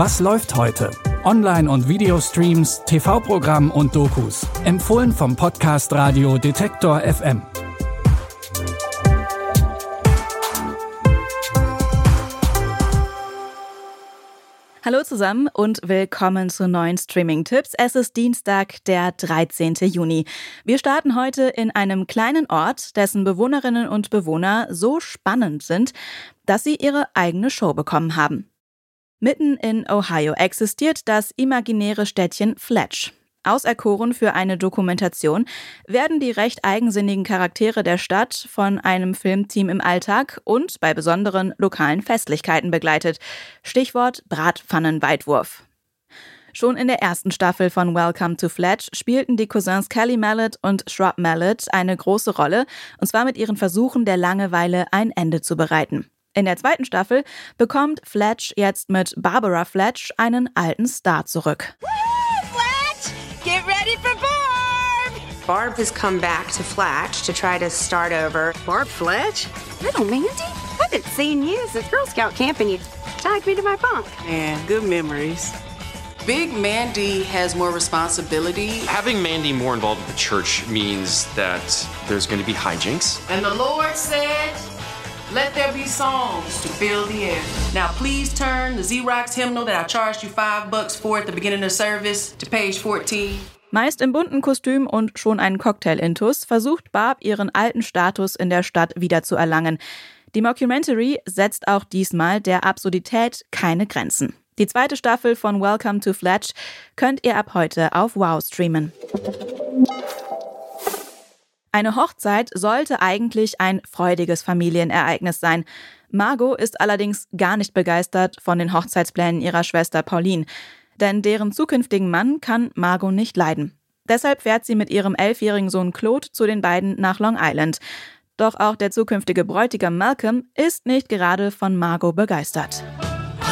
Was läuft heute? Online- und Videostreams, TV-Programm und Dokus. Empfohlen vom Podcast Radio Detektor FM. Hallo zusammen und willkommen zu neuen Streaming-Tipps. Es ist Dienstag, der 13. Juni. Wir starten heute in einem kleinen Ort, dessen Bewohnerinnen und Bewohner so spannend sind, dass sie ihre eigene Show bekommen haben. Mitten in Ohio existiert das imaginäre Städtchen Fletch. Auserkoren für eine Dokumentation werden die recht eigensinnigen Charaktere der Stadt von einem Filmteam im Alltag und bei besonderen lokalen Festlichkeiten begleitet. Stichwort Bratpfannenweitwurf. Schon in der ersten Staffel von Welcome to Fletch spielten die Cousins Kelly Mallet und Shrub Mallet eine große Rolle, und zwar mit ihren Versuchen der Langeweile ein Ende zu bereiten. In der zweiten Staffel bekommt Fletch jetzt mit Barbara Fletch einen alten Star zurück. Get ready for Barb! Barb has come back to Fletch to try to start over. Barb Fletch? Little Mandy? I haven't seen you since Girl Scout camp and you tied me to my bunk. Man, good memories. Big Mandy has more responsibility. Having Mandy more involved with the church means that there's going to be hijinks. And the Lord said, Let there be songs to fill the air. Now, please turn the Xerox hymnal that I charged you five bucks for at the beginning of service to page 14. Meist im bunten Kostüm und schon einen Cocktail-Intus versucht Barb ihren alten Status in der Stadt wiederzuerlangen. Die Mockumentary setzt auch diesmal der Absurdität keine Grenzen. Die zweite Staffel von Welcome to Fletch könnt ihr ab heute auf Wow streamen. Eine Hochzeit sollte eigentlich ein freudiges Familienereignis sein. Margot ist allerdings gar nicht begeistert von den Hochzeitsplänen ihrer Schwester Pauline, denn deren zukünftigen Mann kann Margot nicht leiden. Deshalb fährt sie mit ihrem elfjährigen Sohn Claude zu den beiden nach Long Island. Doch auch der zukünftige Bräutigam Malcolm ist nicht gerade von Margot begeistert.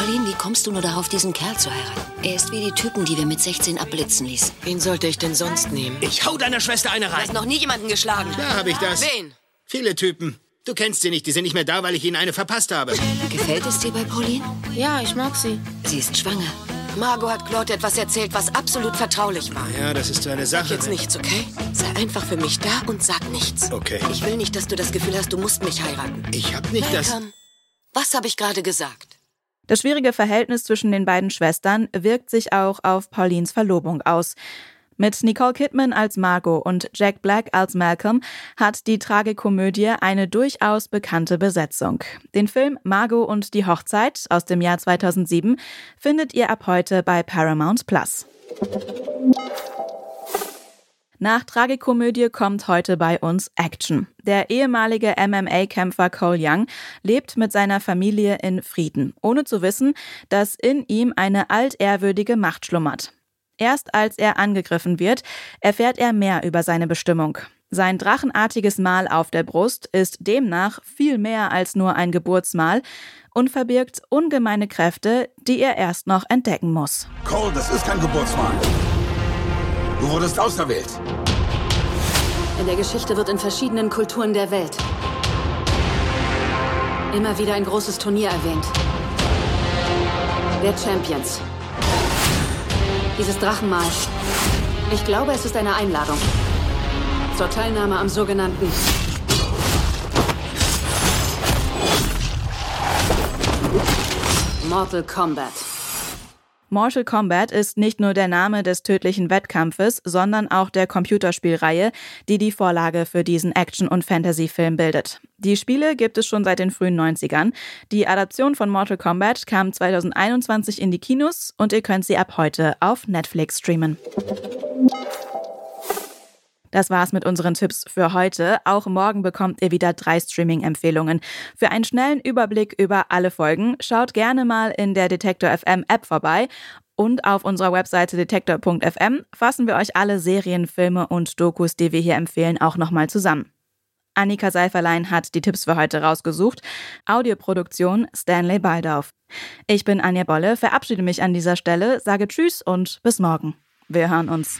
Pauline, wie kommst du nur darauf, diesen Kerl zu heiraten? Er ist wie die Typen, die wir mit 16 abblitzen ließen. Wen sollte ich denn sonst nehmen? Ich hau deiner Schwester eine Du rein. hast noch nie jemanden geschlagen. Da habe ich das. Wen? Viele Typen. Du kennst sie nicht, die sind nicht mehr da, weil ich ihnen eine verpasst habe. Gefällt es dir bei Pauline? Ja, ich mag sie. Sie ist schwanger. Margot hat Claude etwas erzählt, was absolut vertraulich war. Ja, das ist so eine Sache. Jetzt nichts, okay? Sei einfach für mich da und sag nichts. Okay. Ich will nicht, dass du das Gefühl hast, du musst mich heiraten. Ich hab nicht das. Malcolm, was habe ich gerade gesagt? Das schwierige Verhältnis zwischen den beiden Schwestern wirkt sich auch auf Paulines Verlobung aus. Mit Nicole Kidman als Margot und Jack Black als Malcolm hat die Tragikomödie eine durchaus bekannte Besetzung. Den Film Margot und die Hochzeit aus dem Jahr 2007 findet ihr ab heute bei Paramount Plus. Nach Tragikomödie kommt heute bei uns Action. Der ehemalige MMA-Kämpfer Cole Young lebt mit seiner Familie in Frieden, ohne zu wissen, dass in ihm eine altehrwürdige Macht schlummert. Erst als er angegriffen wird, erfährt er mehr über seine Bestimmung. Sein drachenartiges Mal auf der Brust ist demnach viel mehr als nur ein Geburtsmal und verbirgt ungemeine Kräfte, die er erst noch entdecken muss. Cole, das ist kein Geburtsmal. Du wurdest auserwählt. In der Geschichte wird in verschiedenen Kulturen der Welt immer wieder ein großes Turnier erwähnt. Der Champions. Dieses Drachenmal. Ich glaube, es ist eine Einladung zur Teilnahme am sogenannten Mortal Kombat. Mortal Kombat ist nicht nur der Name des tödlichen Wettkampfes, sondern auch der Computerspielreihe, die die Vorlage für diesen Action- und Fantasy-Film bildet. Die Spiele gibt es schon seit den frühen 90ern. Die Adaption von Mortal Kombat kam 2021 in die Kinos und ihr könnt sie ab heute auf Netflix streamen. Das war's mit unseren Tipps für heute. Auch morgen bekommt ihr wieder drei Streaming-Empfehlungen. Für einen schnellen Überblick über alle Folgen schaut gerne mal in der Detektor FM App vorbei. Und auf unserer Webseite detektor.fm fassen wir euch alle Serien, Filme und Dokus, die wir hier empfehlen, auch nochmal zusammen. Annika Seiferlein hat die Tipps für heute rausgesucht. Audioproduktion Stanley Baldauf. Ich bin Anja Bolle, verabschiede mich an dieser Stelle, sage Tschüss und bis morgen. Wir hören uns.